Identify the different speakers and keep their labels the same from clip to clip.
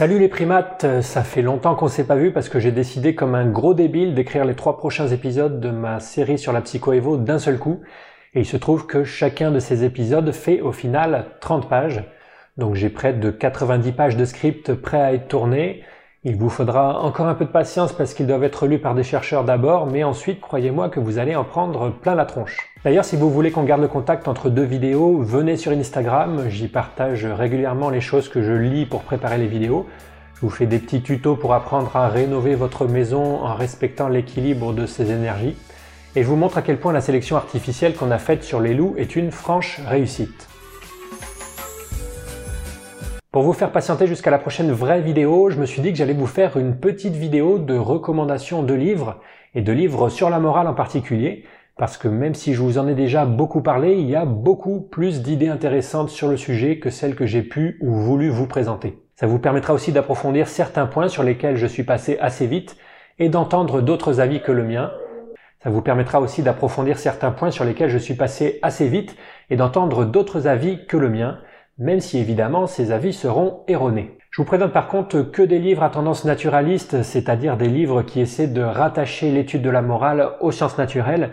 Speaker 1: Salut les primates, ça fait longtemps qu'on s'est pas vu parce que j'ai décidé comme un gros débile d'écrire les trois prochains épisodes de ma série sur la psycho-évo d'un seul coup. Et il se trouve que chacun de ces épisodes fait au final 30 pages. Donc j'ai près de 90 pages de script prêts à être tournées. Il vous faudra encore un peu de patience parce qu'ils doivent être lus par des chercheurs d'abord, mais ensuite croyez-moi que vous allez en prendre plein la tronche. D'ailleurs, si vous voulez qu'on garde le contact entre deux vidéos, venez sur Instagram, j'y partage régulièrement les choses que je lis pour préparer les vidéos. Je vous fais des petits tutos pour apprendre à rénover votre maison en respectant l'équilibre de ses énergies. Et je vous montre à quel point la sélection artificielle qu'on a faite sur les loups est une franche réussite. Pour vous faire patienter jusqu'à la prochaine vraie vidéo, je me suis dit que j'allais vous faire une petite vidéo de recommandations de livres, et de livres sur la morale en particulier, parce que même si je vous en ai déjà beaucoup parlé, il y a beaucoup plus d'idées intéressantes sur le sujet que celles que j'ai pu ou voulu vous présenter. Ça vous permettra aussi d'approfondir certains points sur lesquels je suis passé assez vite, et d'entendre d'autres avis que le mien. Ça vous permettra aussi d'approfondir certains points sur lesquels je suis passé assez vite, et d'entendre d'autres avis que le mien, même si évidemment ces avis seront erronés. Je vous présente par contre que des livres à tendance naturaliste, c'est-à-dire des livres qui essaient de rattacher l'étude de la morale aux sciences naturelles.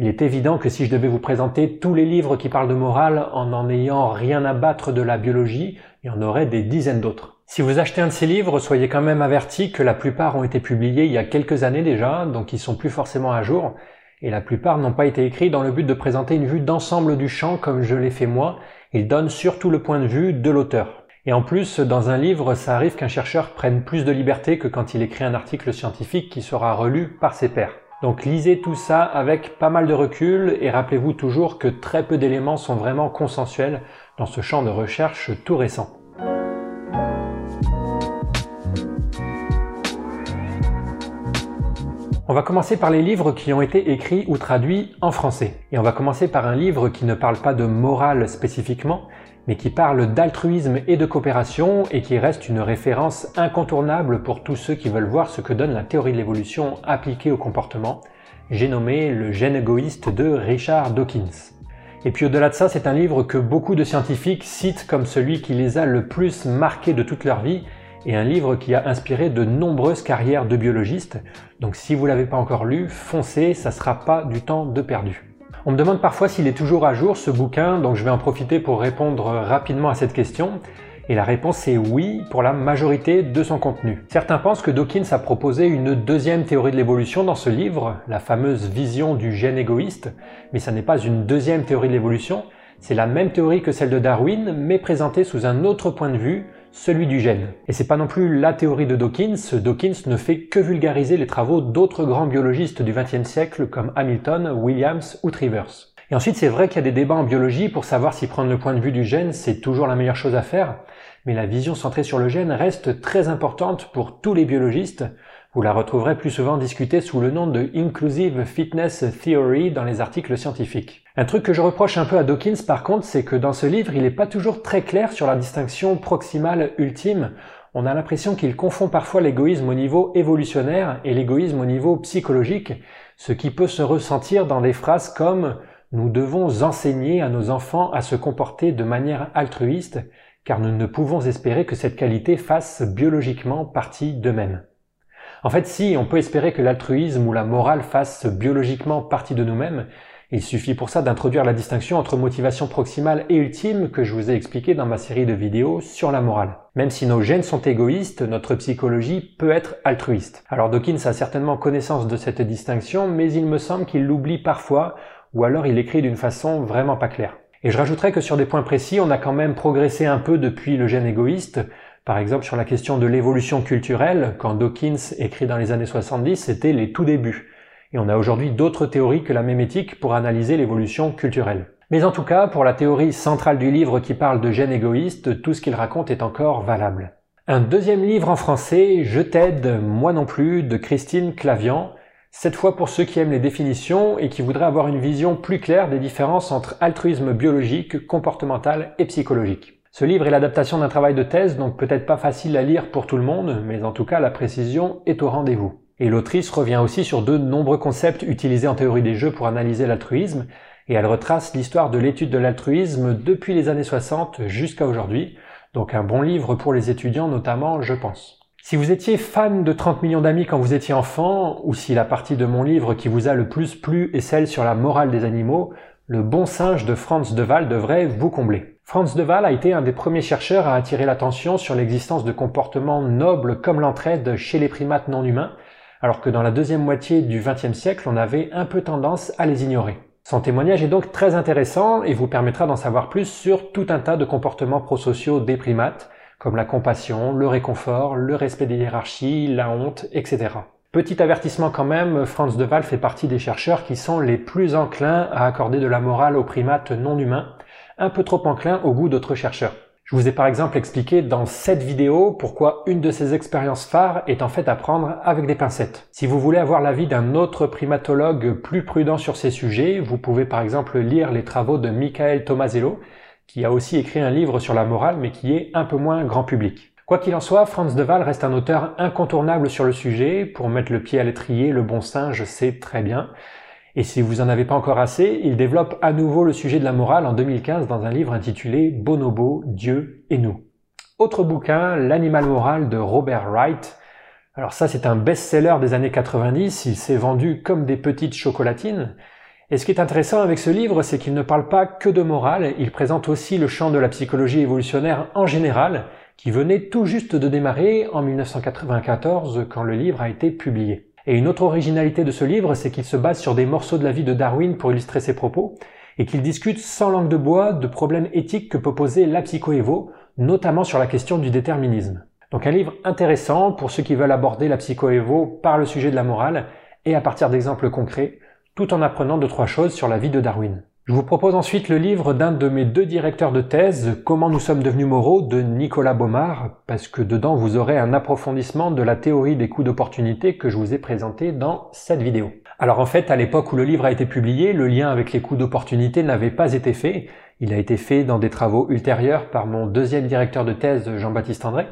Speaker 1: Il est évident que si je devais vous présenter tous les livres qui parlent de morale en n'en ayant rien à battre de la biologie, il y en aurait des dizaines d'autres. Si vous achetez un de ces livres, soyez quand même averti que la plupart ont été publiés il y a quelques années déjà, donc ils sont plus forcément à jour, et la plupart n'ont pas été écrits dans le but de présenter une vue d'ensemble du champ comme je l'ai fait moi, il donne surtout le point de vue de l'auteur. Et en plus, dans un livre, ça arrive qu'un chercheur prenne plus de liberté que quand il écrit un article scientifique qui sera relu par ses pairs. Donc lisez tout ça avec pas mal de recul et rappelez-vous toujours que très peu d'éléments sont vraiment consensuels dans ce champ de recherche tout récent. On va commencer par les livres qui ont été écrits ou traduits en français. Et on va commencer par un livre qui ne parle pas de morale spécifiquement, mais qui parle d'altruisme et de coopération et qui reste une référence incontournable pour tous ceux qui veulent voir ce que donne la théorie de l'évolution appliquée au comportement. J'ai nommé Le gène égoïste de Richard Dawkins. Et puis au-delà de ça, c'est un livre que beaucoup de scientifiques citent comme celui qui les a le plus marqués de toute leur vie et un livre qui a inspiré de nombreuses carrières de biologistes. Donc si vous l'avez pas encore lu, foncez, ça sera pas du temps de perdu. On me demande parfois s'il est toujours à jour ce bouquin, donc je vais en profiter pour répondre rapidement à cette question. Et la réponse est oui pour la majorité de son contenu. Certains pensent que Dawkins a proposé une deuxième théorie de l'évolution dans ce livre, la fameuse vision du gène égoïste, mais ça n'est pas une deuxième théorie de l'évolution, c'est la même théorie que celle de Darwin, mais présentée sous un autre point de vue, celui du gène. Et c'est pas non plus la théorie de Dawkins, Dawkins ne fait que vulgariser les travaux d'autres grands biologistes du XXe siècle comme Hamilton, Williams ou Trivers. Et ensuite, c'est vrai qu'il y a des débats en biologie pour savoir si prendre le point de vue du gène, c'est toujours la meilleure chose à faire, mais la vision centrée sur le gène reste très importante pour tous les biologistes. Vous la retrouverez plus souvent discutée sous le nom de Inclusive Fitness Theory dans les articles scientifiques. Un truc que je reproche un peu à Dawkins par contre, c'est que dans ce livre, il n'est pas toujours très clair sur la distinction proximale ultime. On a l'impression qu'il confond parfois l'égoïsme au niveau évolutionnaire et l'égoïsme au niveau psychologique, ce qui peut se ressentir dans des phrases comme nous devons enseigner à nos enfants à se comporter de manière altruiste, car nous ne pouvons espérer que cette qualité fasse biologiquement partie d'eux-mêmes. En fait, si on peut espérer que l'altruisme ou la morale fasse biologiquement partie de nous-mêmes, il suffit pour ça d'introduire la distinction entre motivation proximale et ultime que je vous ai expliqué dans ma série de vidéos sur la morale. Même si nos gènes sont égoïstes, notre psychologie peut être altruiste. Alors Dawkins a certainement connaissance de cette distinction, mais il me semble qu'il l'oublie parfois, ou alors il écrit d'une façon vraiment pas claire. Et je rajouterais que sur des points précis, on a quand même progressé un peu depuis le gène égoïste. Par exemple, sur la question de l'évolution culturelle, quand Dawkins écrit dans les années 70, c'était les tout débuts et on a aujourd'hui d'autres théories que la mémétique pour analyser l'évolution culturelle. Mais en tout cas, pour la théorie centrale du livre qui parle de gènes égoïstes, tout ce qu'il raconte est encore valable. Un deuxième livre en français, Je t'aide, moi non plus, de Christine Clavian, cette fois pour ceux qui aiment les définitions et qui voudraient avoir une vision plus claire des différences entre altruisme biologique, comportemental et psychologique. Ce livre est l'adaptation d'un travail de thèse, donc peut-être pas facile à lire pour tout le monde, mais en tout cas la précision est au rendez-vous. Et l'autrice revient aussi sur de nombreux concepts utilisés en théorie des jeux pour analyser l'altruisme, et elle retrace l'histoire de l'étude de l'altruisme depuis les années 60 jusqu'à aujourd'hui. Donc un bon livre pour les étudiants notamment, je pense. Si vous étiez fan de 30 millions d'amis quand vous étiez enfant, ou si la partie de mon livre qui vous a le plus plu est celle sur la morale des animaux, le bon singe de Franz de Waal devrait vous combler. Franz de Waal a été un des premiers chercheurs à attirer l'attention sur l'existence de comportements nobles comme l'entraide chez les primates non humains, alors que dans la deuxième moitié du XXe siècle, on avait un peu tendance à les ignorer. Son témoignage est donc très intéressant et vous permettra d'en savoir plus sur tout un tas de comportements prosociaux des primates, comme la compassion, le réconfort, le respect des hiérarchies, la honte, etc. Petit avertissement quand même, Franz de Waal fait partie des chercheurs qui sont les plus enclins à accorder de la morale aux primates non humains, un peu trop enclins au goût d'autres chercheurs. Je vous ai par exemple expliqué dans cette vidéo pourquoi une de ces expériences phares est en fait à prendre avec des pincettes. Si vous voulez avoir l'avis d'un autre primatologue plus prudent sur ces sujets, vous pouvez par exemple lire les travaux de Michael Tomasello, qui a aussi écrit un livre sur la morale mais qui est un peu moins grand public. Quoi qu'il en soit, Franz de Waal reste un auteur incontournable sur le sujet. Pour mettre le pied à l'étrier, le bon singe sait très bien. Et si vous en avez pas encore assez, il développe à nouveau le sujet de la morale en 2015 dans un livre intitulé Bonobo, Dieu et nous. Autre bouquin, L'animal moral de Robert Wright. Alors ça, c'est un best-seller des années 90. Il s'est vendu comme des petites chocolatines. Et ce qui est intéressant avec ce livre, c'est qu'il ne parle pas que de morale, il présente aussi le champ de la psychologie évolutionnaire en général, qui venait tout juste de démarrer en 1994 quand le livre a été publié. Et une autre originalité de ce livre, c'est qu'il se base sur des morceaux de la vie de Darwin pour illustrer ses propos, et qu'il discute sans langue de bois de problèmes éthiques que peut poser la psychoévo, notamment sur la question du déterminisme. Donc un livre intéressant pour ceux qui veulent aborder la psychoévo par le sujet de la morale et à partir d'exemples concrets, tout en apprenant deux trois choses sur la vie de Darwin. Je vous propose ensuite le livre d'un de mes deux directeurs de thèse, Comment nous sommes devenus moraux, de Nicolas Baumard, parce que dedans vous aurez un approfondissement de la théorie des coûts d'opportunité que je vous ai présenté dans cette vidéo. Alors en fait, à l'époque où le livre a été publié, le lien avec les coûts d'opportunité n'avait pas été fait. Il a été fait dans des travaux ultérieurs par mon deuxième directeur de thèse, Jean-Baptiste André.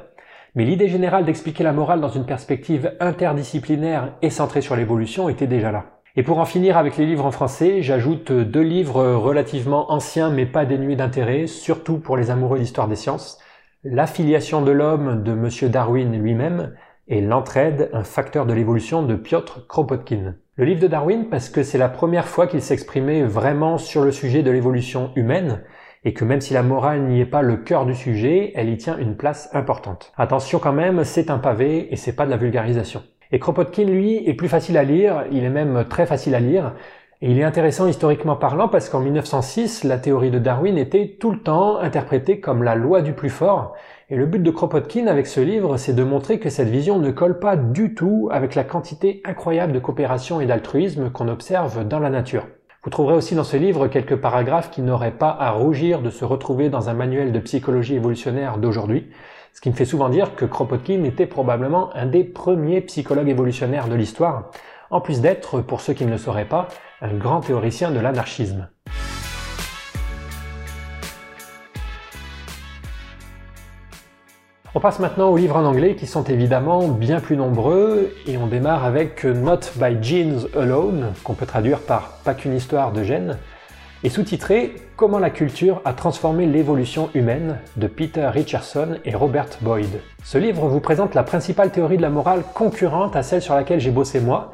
Speaker 1: Mais l'idée générale d'expliquer la morale dans une perspective interdisciplinaire et centrée sur l'évolution était déjà là. Et pour en finir avec les livres en français, j'ajoute deux livres relativement anciens mais pas dénués d'intérêt, surtout pour les amoureux d'histoire des sciences. L'affiliation de l'homme de M. Darwin lui-même et L'entraide, un facteur de l'évolution de Piotr Kropotkin. Le livre de Darwin parce que c'est la première fois qu'il s'exprimait vraiment sur le sujet de l'évolution humaine et que même si la morale n'y est pas le cœur du sujet, elle y tient une place importante. Attention quand même, c'est un pavé et c'est pas de la vulgarisation. Et Kropotkin, lui, est plus facile à lire, il est même très facile à lire, et il est intéressant historiquement parlant parce qu'en 1906, la théorie de Darwin était tout le temps interprétée comme la loi du plus fort, et le but de Kropotkin avec ce livre, c'est de montrer que cette vision ne colle pas du tout avec la quantité incroyable de coopération et d'altruisme qu'on observe dans la nature. Vous trouverez aussi dans ce livre quelques paragraphes qui n'auraient pas à rougir de se retrouver dans un manuel de psychologie évolutionnaire d'aujourd'hui, ce qui me fait souvent dire que Kropotkin était probablement un des premiers psychologues évolutionnaires de l'histoire, en plus d'être, pour ceux qui ne le sauraient pas, un grand théoricien de l'anarchisme. On passe maintenant aux livres en anglais qui sont évidemment bien plus nombreux et on démarre avec Not by Genes Alone, qu'on peut traduire par Pas qu'une histoire de gènes, et sous-titré Comment la culture a transformé l'évolution humaine de Peter Richardson et Robert Boyd. Ce livre vous présente la principale théorie de la morale concurrente à celle sur laquelle j'ai bossé moi,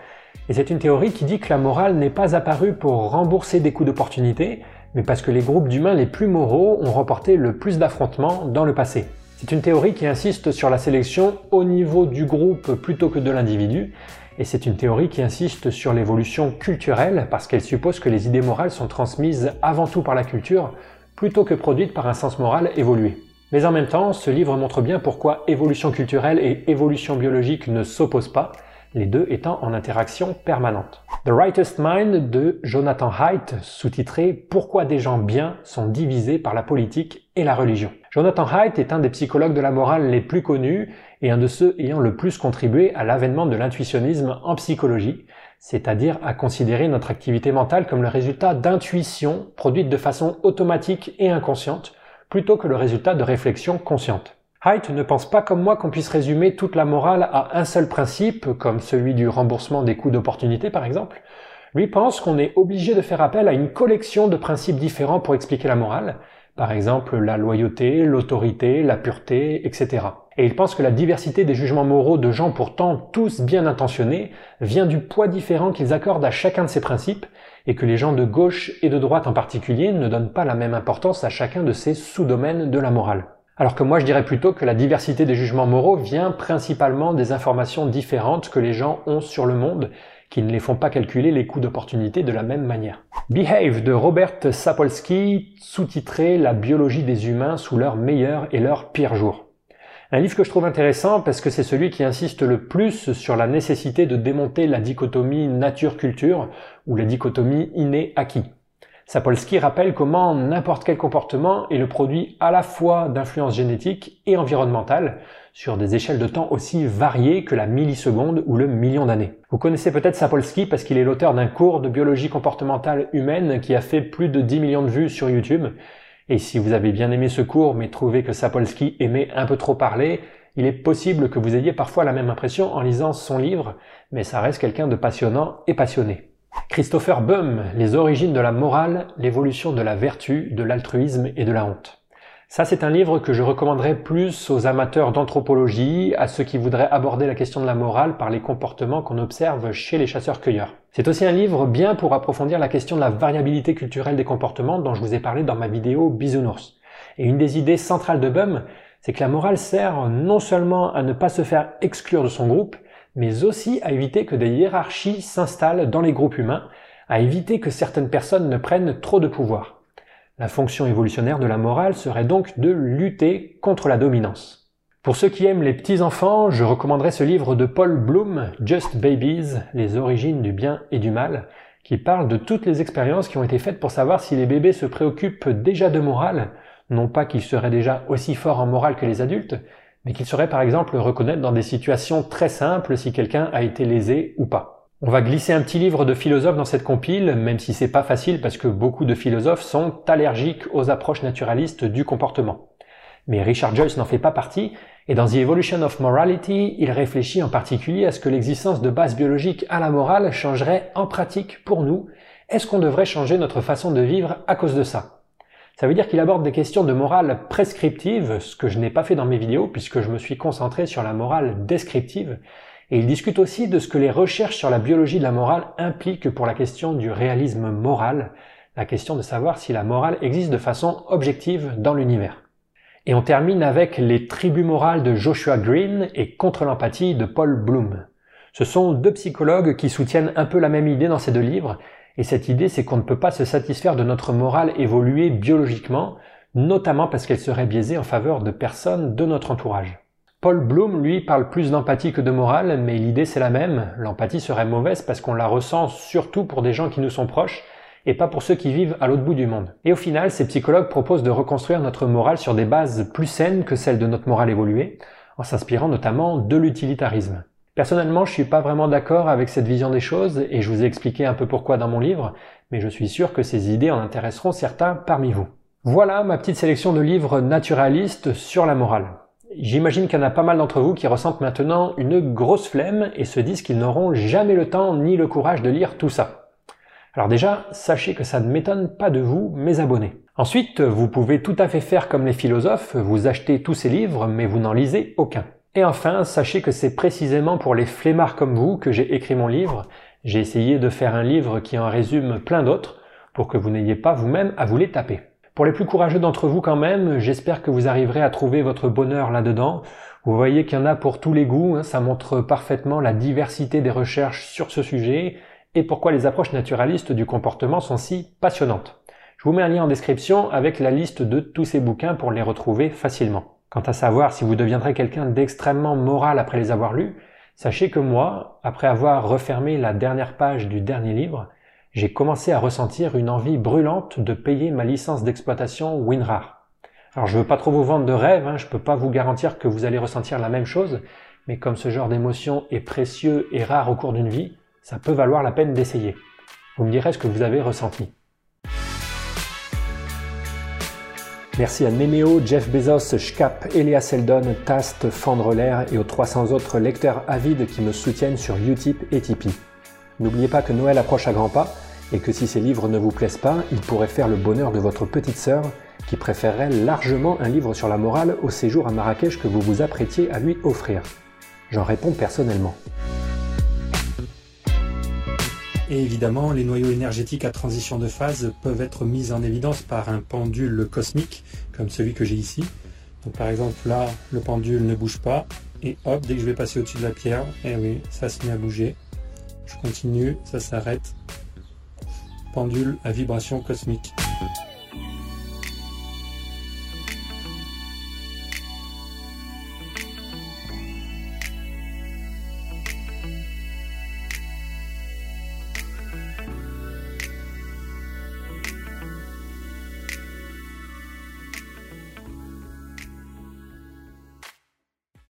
Speaker 1: et c'est une théorie qui dit que la morale n'est pas apparue pour rembourser des coups d'opportunité, mais parce que les groupes d'humains les plus moraux ont remporté le plus d'affrontements dans le passé. C'est une théorie qui insiste sur la sélection au niveau du groupe plutôt que de l'individu, et c'est une théorie qui insiste sur l'évolution culturelle parce qu'elle suppose que les idées morales sont transmises avant tout par la culture plutôt que produites par un sens moral évolué. Mais en même temps, ce livre montre bien pourquoi évolution culturelle et évolution biologique ne s'opposent pas, les deux étant en interaction permanente. The Rightest Mind de Jonathan Haidt, sous-titré Pourquoi des gens bien sont divisés par la politique et la religion. Jonathan Haidt est un des psychologues de la morale les plus connus et un de ceux ayant le plus contribué à l'avènement de l'intuitionnisme en psychologie, c'est-à-dire à considérer notre activité mentale comme le résultat d'intuitions produites de façon automatique et inconsciente, plutôt que le résultat de réflexions conscientes. Haidt ne pense pas comme moi qu'on puisse résumer toute la morale à un seul principe, comme celui du remboursement des coûts d'opportunité par exemple. Lui pense qu'on est obligé de faire appel à une collection de principes différents pour expliquer la morale, Par exemple, la loyauté, l'autorité, la pureté, etc. Et il pense que la diversité des jugements moraux de gens pourtant tous bien intentionnés vient du poids différent qu'ils accordent à chacun de ces principes, et que les gens de gauche et de droite en particulier ne donnent pas la même importance à chacun de ces sous-domaines de la morale. Alors que moi je dirais plutôt que la diversité des jugements moraux vient principalement des informations différentes que les gens ont sur le monde, qui ne les font pas calculer les coûts d'opportunité de la même manière. Behave de Robert Sapolsky, sous-titré La biologie des humains sous leurs meilleurs et leurs pires jours. Un livre que je trouve intéressant parce que c'est celui qui insiste le plus sur la nécessité de démonter la dichotomie nature-culture ou la dichotomie inné-acquis. Sapolsky rappelle comment n'importe quel comportement est le produit à la fois d'influences génétiques et environnementales sur des échelles de temps aussi variées que la milliseconde ou le million d'années. Vous connaissez peut-être Sapolsky parce qu'il est l'auteur d'un cours de biologie comportementale humaine qui a fait plus de 10 millions de vues sur YouTube. Et si vous avez bien aimé ce cours mais trouvé que Sapolsky aimait un peu trop parler, il est possible que vous ayez parfois la même impression en lisant son livre, mais ça reste quelqu'un de passionnant et passionné. Christopher Bum, Les origines de la morale, l'évolution de la vertu, de l'altruisme et de la honte. Ça, c'est un livre que je recommanderais plus aux amateurs d'anthropologie, à ceux qui voudraient aborder la question de la morale par les comportements qu'on observe chez les chasseurs-cueilleurs. C'est aussi un livre bien pour approfondir la question de la variabilité culturelle des comportements dont je vous ai parlé dans ma vidéo Bisounours. Et une des idées centrales de Bum, c'est que la morale sert non seulement à ne pas se faire exclure de son groupe, mais aussi à éviter que des hiérarchies s'installent dans les groupes humains, à éviter que certaines personnes ne prennent trop de pouvoir. La fonction évolutionnaire de la morale serait donc de lutter contre la dominance. Pour ceux qui aiment les petits-enfants, je recommanderais ce livre de Paul Bloom, Just Babies, les origines du bien et du mal, qui parle de toutes les expériences qui ont été faites pour savoir si les bébés se préoccupent déjà de morale, non pas qu'ils seraient déjà aussi forts en morale que les adultes, mais qu'il saurait par exemple reconnaître dans des situations très simples si quelqu'un a été lésé ou pas. On va glisser un petit livre de philosophes dans cette compile, même si c'est pas facile parce que beaucoup de philosophes sont allergiques aux approches naturalistes du comportement. Mais Richard Joyce n'en fait pas partie, et dans The Evolution of Morality, il réfléchit en particulier à ce que l'existence de bases biologiques à la morale changerait en pratique pour nous. Est-ce qu'on devrait changer notre façon de vivre à cause de ça? Ça veut dire qu'il aborde des questions de morale prescriptive, ce que je n'ai pas fait dans mes vidéos puisque je me suis concentré sur la morale descriptive, et il discute aussi de ce que les recherches sur la biologie de la morale impliquent pour la question du réalisme moral, la question de savoir si la morale existe de façon objective dans l'univers. Et on termine avec les tribus morales de Joshua Green et contre l'empathie de Paul Bloom. Ce sont deux psychologues qui soutiennent un peu la même idée dans ces deux livres et cette idée, c'est qu'on ne peut pas se satisfaire de notre morale évoluer biologiquement, notamment parce qu'elle serait biaisée en faveur de personnes de notre entourage. Paul Bloom, lui, parle plus d'empathie que de morale, mais l'idée c'est la même. L'empathie serait mauvaise parce qu'on la ressent surtout pour des gens qui nous sont proches et pas pour ceux qui vivent à l'autre bout du monde. Et au final, ces psychologues proposent de reconstruire notre morale sur des bases plus saines que celles de notre morale évoluée, en s'inspirant notamment de l'utilitarisme. Personnellement, je suis pas vraiment d'accord avec cette vision des choses et je vous ai expliqué un peu pourquoi dans mon livre, mais je suis sûr que ces idées en intéresseront certains parmi vous. Voilà ma petite sélection de livres naturalistes sur la morale. J'imagine qu'il y en a pas mal d'entre vous qui ressentent maintenant une grosse flemme et se disent qu'ils n'auront jamais le temps ni le courage de lire tout ça. Alors déjà, sachez que ça ne m'étonne pas de vous, mes abonnés. Ensuite, vous pouvez tout à fait faire comme les philosophes, vous achetez tous ces livres, mais vous n'en lisez aucun. Et enfin, sachez que c'est précisément pour les flemmards comme vous que j'ai écrit mon livre. J'ai essayé de faire un livre qui en résume plein d'autres pour que vous n'ayez pas vous-même à vous les taper. Pour les plus courageux d'entre vous quand même, j'espère que vous arriverez à trouver votre bonheur là-dedans. Vous voyez qu'il y en a pour tous les goûts, hein. ça montre parfaitement la diversité des recherches sur ce sujet et pourquoi les approches naturalistes du comportement sont si passionnantes. Je vous mets un lien en description avec la liste de tous ces bouquins pour les retrouver facilement. Quant à savoir si vous deviendrez quelqu'un d'extrêmement moral après les avoir lus, sachez que moi, après avoir refermé la dernière page du dernier livre, j'ai commencé à ressentir une envie brûlante de payer ma licence d'exploitation WinRAR. Alors je veux pas trop vous vendre de rêve, hein, je peux pas vous garantir que vous allez ressentir la même chose, mais comme ce genre d'émotion est précieux et rare au cours d'une vie, ça peut valoir la peine d'essayer. Vous me direz ce que vous avez ressenti. Merci à Nemeo, Jeff Bezos, Schkap, Elia Seldon, Tast, Fandreler et aux 300 autres lecteurs avides qui me soutiennent sur Utip et Tipeee. N'oubliez pas que Noël approche à grands pas et que si ces livres ne vous plaisent pas, ils pourraient faire le bonheur de votre petite sœur qui préférerait largement un livre sur la morale au séjour à Marrakech que vous vous apprêtiez à lui offrir J'en réponds personnellement.
Speaker 2: Et évidemment, les noyaux énergétiques à transition de phase peuvent être mis en évidence par un pendule cosmique, comme celui que j'ai ici. Donc par exemple là, le pendule ne bouge pas, et hop, dès que je vais passer au-dessus de la pierre, eh oui, ça se met à bouger. Je continue, ça s'arrête. Pendule à vibration cosmique.